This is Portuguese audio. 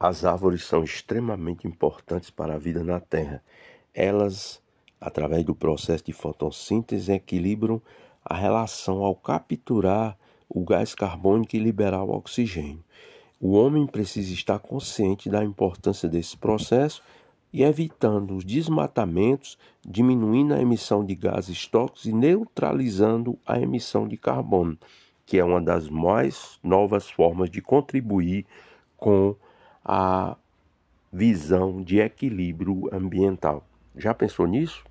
as árvores são extremamente importantes para a vida na Terra. Elas, através do processo de fotossíntese, equilibram a relação ao capturar o gás carbônico e liberar o oxigênio. O homem precisa estar consciente da importância desse processo e evitando os desmatamentos, diminuindo a emissão de gases tóxicos e neutralizando a emissão de carbono, que é uma das mais novas formas de contribuir com a visão de equilíbrio ambiental. Já pensou nisso?